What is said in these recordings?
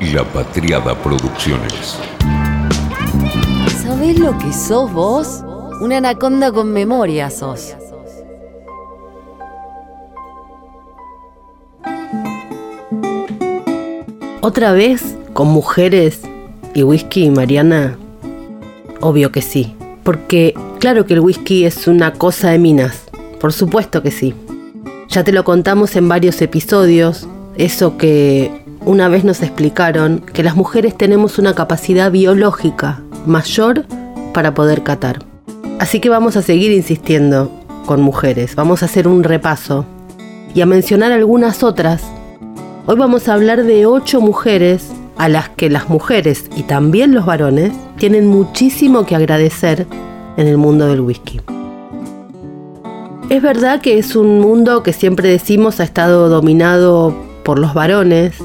La Patriada Producciones. ¿Sabés lo que sos vos? Una anaconda con memoria sos. ¿Otra vez con mujeres y whisky, Mariana? Obvio que sí. Porque claro que el whisky es una cosa de minas. Por supuesto que sí. Ya te lo contamos en varios episodios. Eso que una vez nos explicaron que las mujeres tenemos una capacidad biológica mayor para poder catar. Así que vamos a seguir insistiendo con mujeres. Vamos a hacer un repaso y a mencionar algunas otras Hoy vamos a hablar de ocho mujeres a las que las mujeres y también los varones tienen muchísimo que agradecer en el mundo del whisky. Es verdad que es un mundo que siempre decimos ha estado dominado por los varones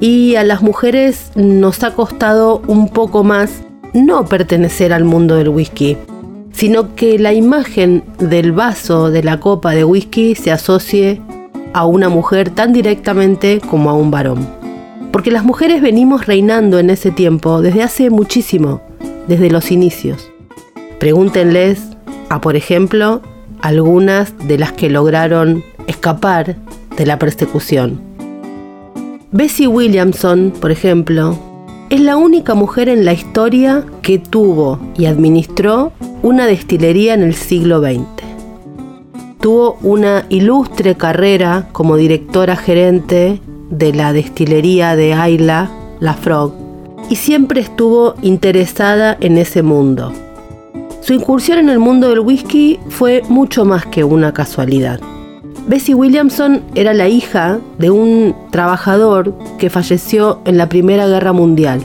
y a las mujeres nos ha costado un poco más no pertenecer al mundo del whisky, sino que la imagen del vaso de la copa de whisky se asocie a una mujer tan directamente como a un varón. Porque las mujeres venimos reinando en ese tiempo desde hace muchísimo, desde los inicios. Pregúntenles a, por ejemplo, algunas de las que lograron escapar de la persecución. Bessie Williamson, por ejemplo, es la única mujer en la historia que tuvo y administró una destilería en el siglo XX. Tuvo una ilustre carrera como directora gerente de la destilería de Ayla, La Frog, y siempre estuvo interesada en ese mundo. Su incursión en el mundo del whisky fue mucho más que una casualidad. Bessie Williamson era la hija de un trabajador que falleció en la Primera Guerra Mundial.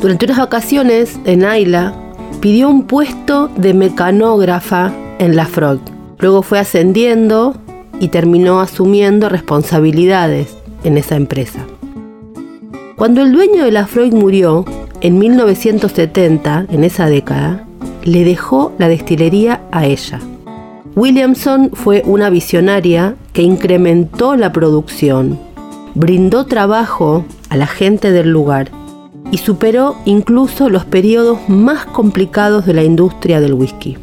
Durante unas vacaciones en Ayla, pidió un puesto de mecanógrafa en La Frog Luego fue ascendiendo y terminó asumiendo responsabilidades en esa empresa. Cuando el dueño de la Freud murió, en 1970, en esa década, le dejó la destilería a ella. Williamson fue una visionaria que incrementó la producción, brindó trabajo a la gente del lugar y superó incluso los periodos más complicados de la industria del whisky.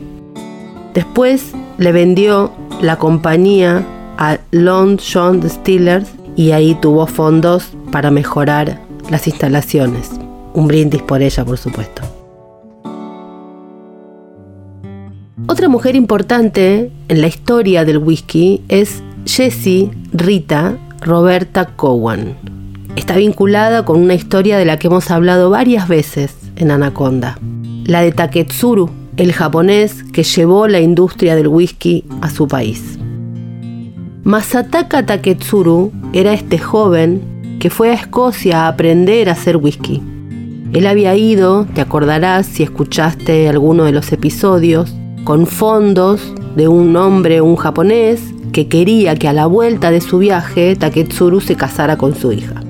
Después le vendió la compañía a Long John Distillers y ahí tuvo fondos para mejorar las instalaciones. Un brindis por ella, por supuesto. Otra mujer importante en la historia del whisky es Jessie Rita Roberta Cowan. Está vinculada con una historia de la que hemos hablado varias veces en Anaconda, la de Taketsuru, el japonés que llevó la industria del whisky a su país. Masataka Taketsuru era este joven que fue a Escocia a aprender a hacer whisky. Él había ido, te acordarás si escuchaste alguno de los episodios, con fondos de un hombre, un japonés, que quería que a la vuelta de su viaje Taketsuru se casara con su hija.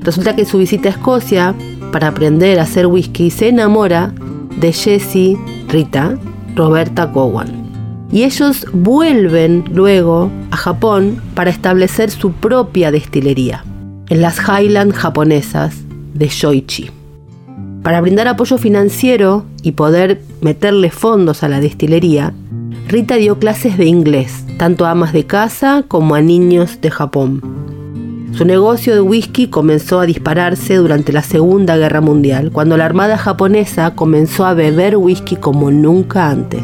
Resulta que su visita a Escocia, para aprender a hacer whisky, se enamora de Jessie Rita, Roberta Cowan. Y ellos vuelven luego a Japón para establecer su propia destilería en las Highland japonesas de Shoichi. Para brindar apoyo financiero y poder meterle fondos a la destilería, Rita dio clases de inglés, tanto a amas de casa como a niños de Japón. Su negocio de whisky comenzó a dispararse durante la Segunda Guerra Mundial, cuando la Armada japonesa comenzó a beber whisky como nunca antes.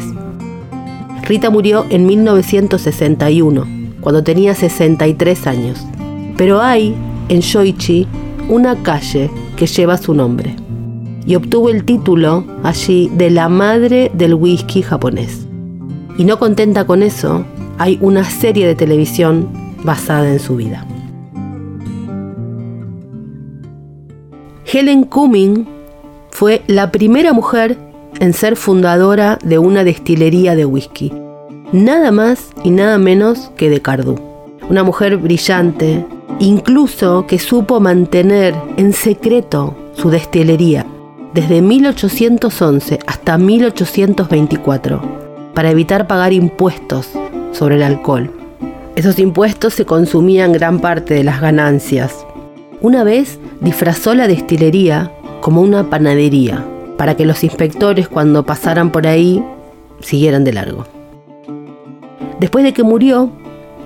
Rita murió en 1961, cuando tenía 63 años. Pero hay, en Shoichi, una calle que lleva su nombre. Y obtuvo el título allí de la madre del whisky japonés. Y no contenta con eso, hay una serie de televisión basada en su vida. Helen Cumming fue la primera mujer en ser fundadora de una destilería de whisky, nada más y nada menos que de Cardú. Una mujer brillante, incluso que supo mantener en secreto su destilería desde 1811 hasta 1824 para evitar pagar impuestos sobre el alcohol. Esos impuestos se consumían gran parte de las ganancias Una vez disfrazó la destilería como una panadería, para que los inspectores cuando pasaran por ahí siguieran de largo. Después de que murió,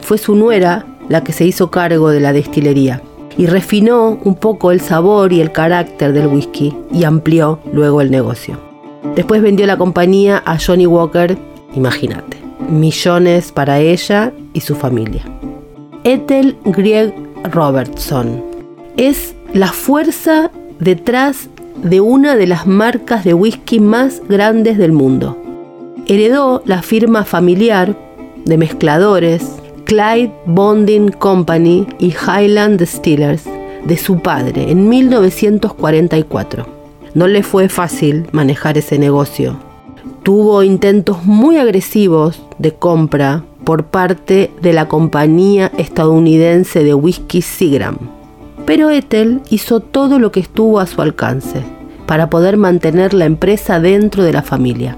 fue su nuera la que se hizo cargo de la destilería y refinó un poco el sabor y el carácter del whisky y amplió luego el negocio. Después vendió la compañía a Johnny Walker, imagínate, millones para ella y su familia. Ethel Grieg Robertson es la fuerza detrás de una de las marcas de whisky más grandes del mundo. Heredó la firma familiar de mezcladores Clyde Bonding Company y Highland Distillers de su padre en 1944. No le fue fácil manejar ese negocio. Tuvo intentos muy agresivos de compra por parte de la compañía estadounidense de whisky Seagram. Pero Ethel hizo todo lo que estuvo a su alcance para poder mantener la empresa dentro de la familia.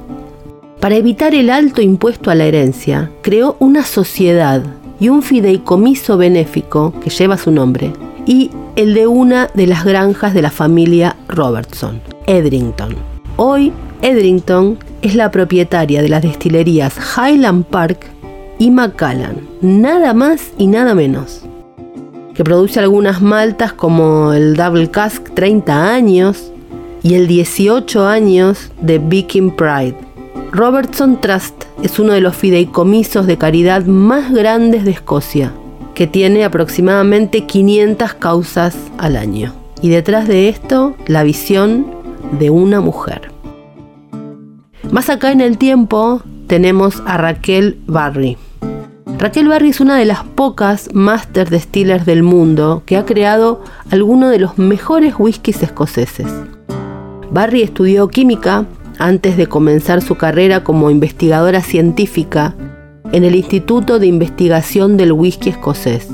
Para evitar el alto impuesto a la herencia, creó una sociedad y un fideicomiso benéfico que lleva su nombre, y el de una de las granjas de la familia Robertson, Edrington. Hoy, Edrington es la propietaria de las destilerías Highland Park y Macallan, nada más y nada menos. Que produce algunas maltas como el Double Cask 30 años y el 18 años de Viking Pride. Robertson Trust es uno de los fideicomisos de caridad más grandes de Escocia, que tiene aproximadamente 500 causas al año. Y detrás de esto, la visión de una mujer. Más acá en el tiempo tenemos a Raquel Barry. Raquel Barry es una de las pocas Master Distillers del mundo que ha creado algunos de los mejores whiskies escoceses. Barry estudió química antes de comenzar su carrera como investigadora científica en el Instituto de Investigación del Whisky Escocés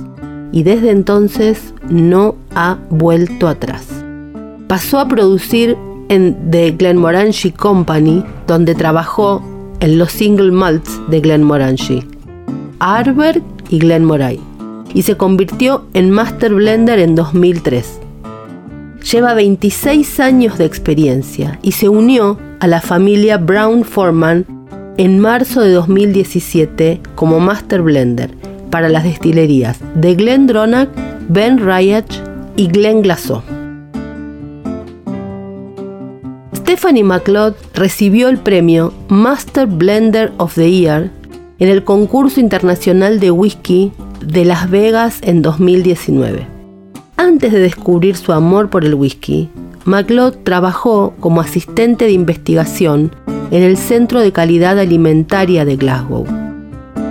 y desde entonces no ha vuelto atrás. Pasó a producir en The Glenmorangie Company, donde trabajó en los single malts de Glenmorangie, Arber y Glenmoray, y se convirtió en Master Blender en 2003. Lleva 26 años de experiencia y se unió a la familia Brown Forman en marzo de 2017 como Master Blender para las destilerías de Glendronach, Ben Riach y Glen Glassau. Stephanie McLeod recibió el premio Master Blender of the Year en el concurso internacional de whisky de Las Vegas en 2019. Antes de descubrir su amor por el whisky, McLeod trabajó como asistente de investigación en el Centro de Calidad Alimentaria de Glasgow.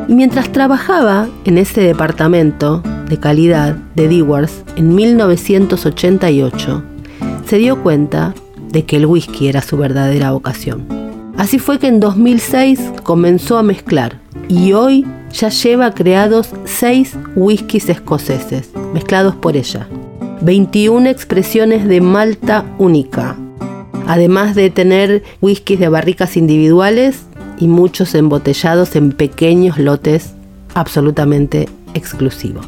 Y mientras trabajaba en ese departamento de calidad de Dewars en 1988, se dio cuenta de que el whisky era su verdadera vocación. Así fue que en 2006 comenzó a mezclar y hoy ya lleva creados seis whiskies escoceses, mezclados por ella. 21 expresiones de malta única, además de tener whiskies de barricas individuales y muchos embotellados en pequeños lotes absolutamente exclusivos.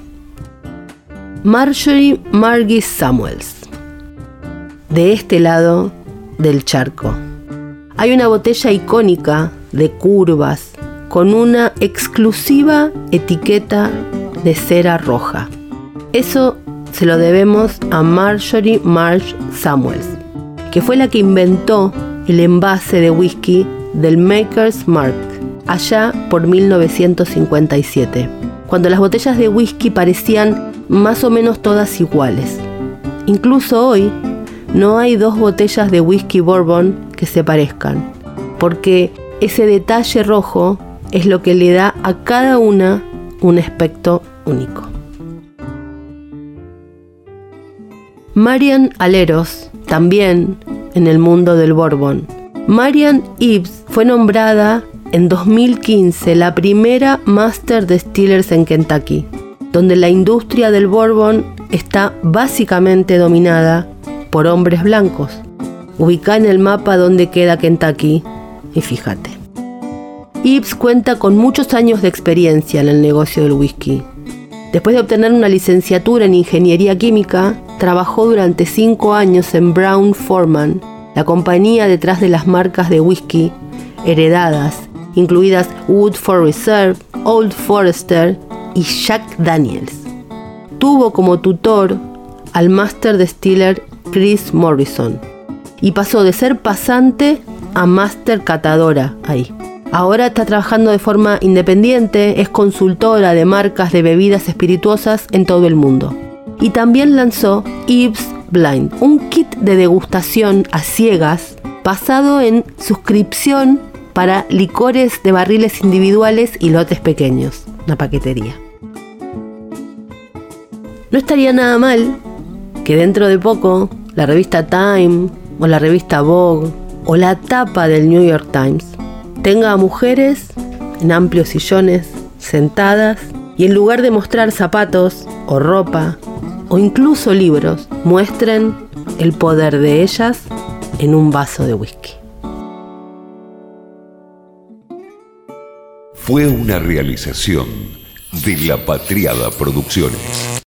Marjorie Margis Samuels. De este lado del charco. Hay una botella icónica de curvas con una exclusiva etiqueta de cera roja. Eso se lo debemos a Marjorie Marsh Samuels, que fue la que inventó el envase de whisky del Maker's Mark allá por 1957, cuando las botellas de whisky parecían más o menos todas iguales. Incluso hoy no hay dos botellas de whisky bourbon que se parezcan, porque ese detalle rojo es lo que le da a cada una un aspecto único. Marian Aleros, también en el mundo del Bourbon. Marian Ives fue nombrada en 2015 la primera Master Distillers en Kentucky, donde la industria del Bourbon está básicamente dominada por hombres blancos. Ubica en el mapa donde queda Kentucky y fíjate. Ives cuenta con muchos años de experiencia en el negocio del whisky. Después de obtener una licenciatura en ingeniería química, trabajó durante cinco años en Brown Forman, la compañía detrás de las marcas de whisky heredadas, incluidas Woodford Reserve, Old Forester y Jack Daniels. Tuvo como tutor al Master Distiller Chris Morrison y pasó de ser pasante a Master Catadora ahí. Ahora está trabajando de forma independiente, es consultora de marcas de bebidas espirituosas en todo el mundo. Y también lanzó Eve's Blind, un kit de degustación a ciegas basado en suscripción para licores de barriles individuales y lotes pequeños, una paquetería. No estaría nada mal que dentro de poco la revista Time o la revista Vogue o la tapa del New York Times tenga a mujeres en amplios sillones, sentadas, y en lugar de mostrar zapatos o ropa o incluso libros, muestren el poder de ellas en un vaso de whisky. Fue una realización de La Patriada Producciones.